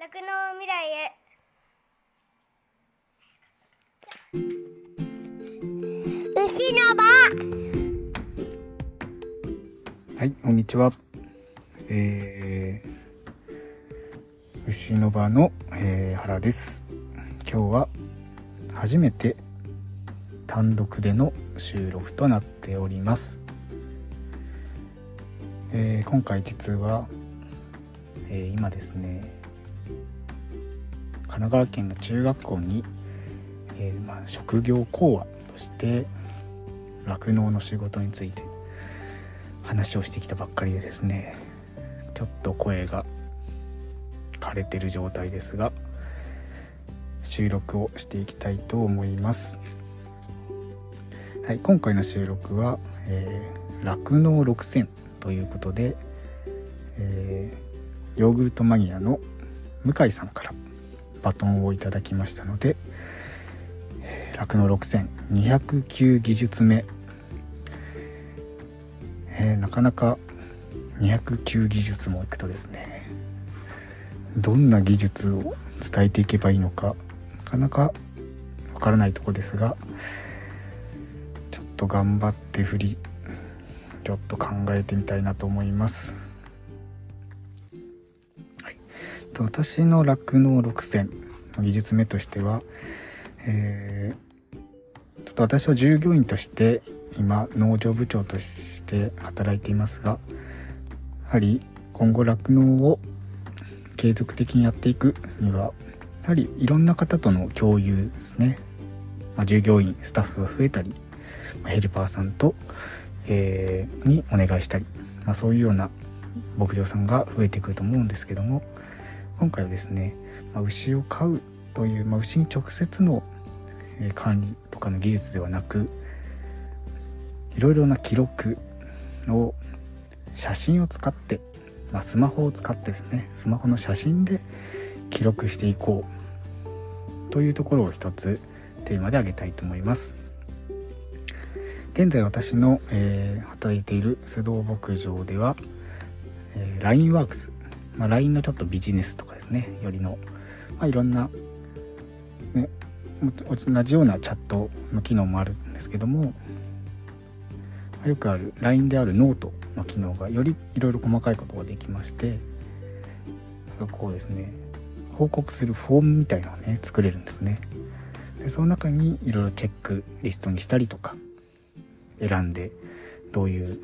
酪農未来へ牛の場はい、こんにちは。えー、牛の場の、えー原です。今日は初めて単独での収録となっております。えー今回実は、えー今ですね、神奈川県の中学校に、えーまあ、職業講話として酪農の仕事について話をしてきたばっかりでですねちょっと声が枯れてる状態ですが収録をしていきたいと思います。はい今回の収録はえー酪農、6000ということで、えーヨーグルトマニアの向井さんからバトンをいただきましたのでえ酪農6209技術目。えーなかなか209技術もいくとですねどんな技術を伝えていけばいいのかなかなかわからないとこですがちょっと頑張って振りちょっと考えてみたいなと思います、と私の酪農6000の技術目としては、えーちょっと私は従業員として今農場部長として働いていますがやはり今後酪農を継続的にやっていくにはやはりいろんな方との共有ですね、まあ、従業員スタッフが増えたりヘルパーさんと、えーにお願いしたり、まあ、そういうような牧場さんが増えてくると思うんですけども今回はですね、まあ、牛を飼うという、まあ、牛に直接の管理とかの技術ではなくいろいろな記録を写真を使って、まあ、スマホを使ってですねスマホの写真で記録していこうというところを一つテーマで挙げたいと思います。現在私の、えー働いている須藤牧場では、えー、LINEWORKS、まあ、LINE のちょっとビジネスとかですね。よりの、まあ、いろんな、ね、同じようなチャットの機能もあるんですけどもよくある LINE であるノートの機能がよりいろいろ細かいことができましてこうですね報告するフォームみたいなのをね作れるんですね。でその中にいろいろチェックリストにしたりとか選んでどういう、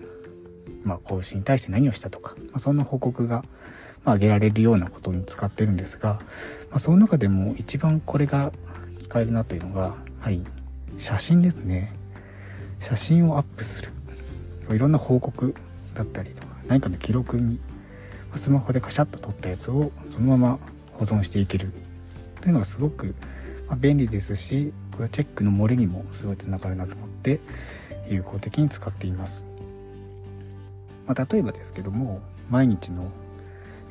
まあ、講師に対して何をしたとか、まあ、そんな報告が、まあ、上げられるようなことに使ってるんですが、まあ、その中でも一番これが使えるなというのがはい写真ですね。写真をアップする。いろんな報告だったりとか何かの記録にスマホでカシャッと撮ったやつをそのまま保存していける。というのがすごく便利ですしこれはチェックの漏れにもすごいつながるなと思って有効的に使っています、まあ、例えばですけども毎日の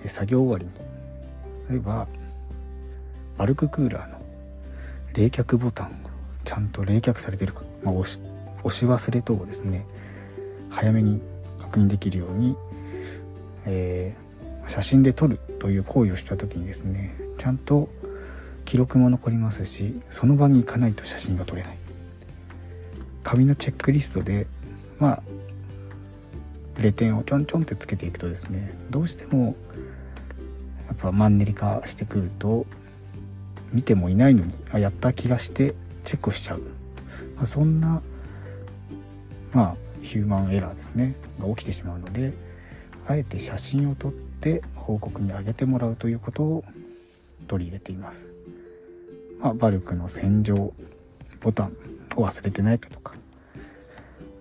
作業終わりに例えばバルククーラーの冷却ボタンをちゃんと冷却されてるか、まあ、押し押し忘れ等をですね早めに確認できるように、えー写真で撮るという行為をした時にですねちゃんと記録も残りますしその場に行かないと写真が撮れない。紙のチェックリストでまあレ点をちょんちょんってつけていくとですねどうしてもやっぱマンネリ化してくると見てもいないのにあやった気がしてチェックしちゃう、まあ、そんなまあヒューマンエラーですね。が起きてしまうのであえて写真を撮って報告に上げてもらうということを取り入れています、まあ、バルクの洗浄ボタンを忘れてないかとか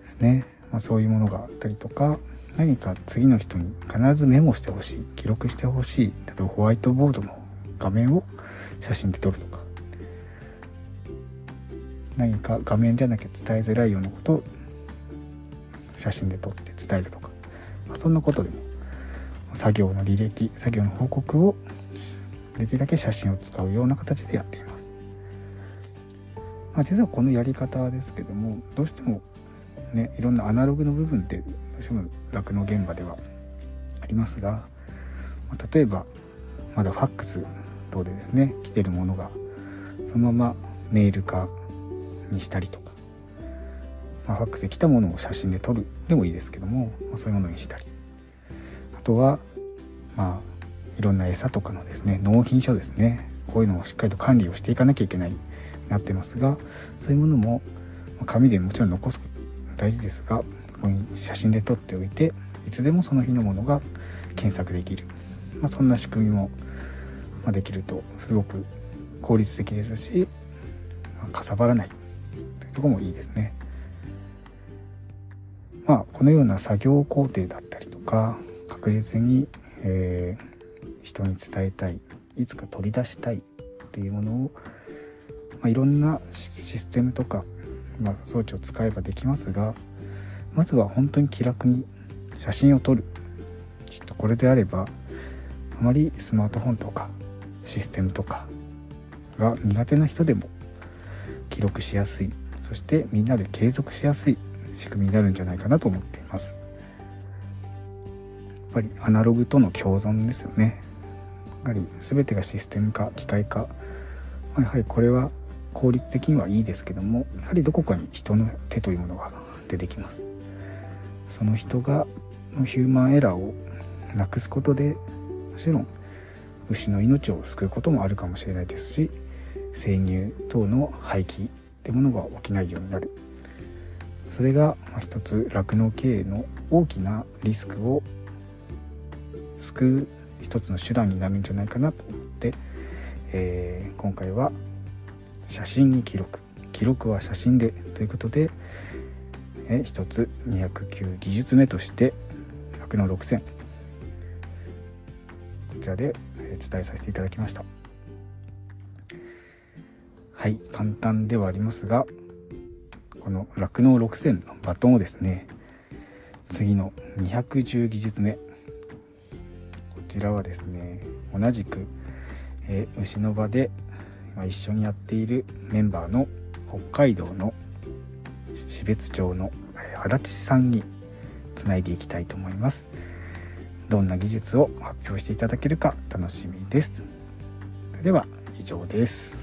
ですね、まあ、そういうものがあったりとか何か次の人に必ずメモしてほしい記録してほしい例えばホワイトボードの画面を写真で撮るとか。何か画面じゃなきゃ伝えづらいようなことを写真で撮って伝えるとか、まあ、そんなことでも作業の履歴作業の報告をできるだけ写真を使うような形でやっています、まあ、実はこのやり方ですけどもどうしてもねいろんなアナログの部分ってどうしても酪農現場ではありますが、ま例えばまだファックス等でですね来てるものがそのままメール化にしたりとか、まあ、ファックスで来たものを写真で撮るでもいいですけども、まあ、そういうものにしたり。あとはまあいろんな餌とかのですね納品書ですねこういうのをしっかりと管理をしていかなきゃいけないなってますがそういうものも紙でもちろん残すこと大事ですがこに写真で撮っておいていつでもその日のものが検索できる、まあ、そんな仕組みもできるとすごく効率的ですし、まあ、かさばらないというとこもいいですね。まあこのような作業工程だったりとか確実に、えー、人に伝えたいいつか取り出したいっていうものを、まあ、いろんなシステムとか、まあ、装置を使えばできますがまずは本当に気楽に写真を撮る。きっとこれであればあまりスマートフォンとかシステムとかが苦手な人でも記録しやすい。そしてみんなで継続しやすい。仕組みになるんじゃないかなと思っています。やっぱりアナログとの共存ですよね。やはり全てがシステム化機械化やはりこれは効率的にはいいですけどもやはりどこかに人の手というものが出てきます。その人がのヒューマンエラーをなくすことでもちろん牛の命を救うこともあるかもしれないですし生乳等の廃棄ってものが起きないようになる。それが一つ酪農経営の大きなリスクを救う一つの手段になるんじゃないかなと思って、えー、今回は写真に記録。記録は写真でということで、えー、一つ209技術目として酪農6000こちらで伝えさせていただきました。はい簡単ではありますがこの酪農6000のバトンをですね次の210技術目。こちらはですね同じく、えー、牛の場で、まあ、一緒にやっているメンバーの北海道の標別町の足立さんにつないでいきたいと思います。どんな技術を発表していただけるか楽しみです。では以上です。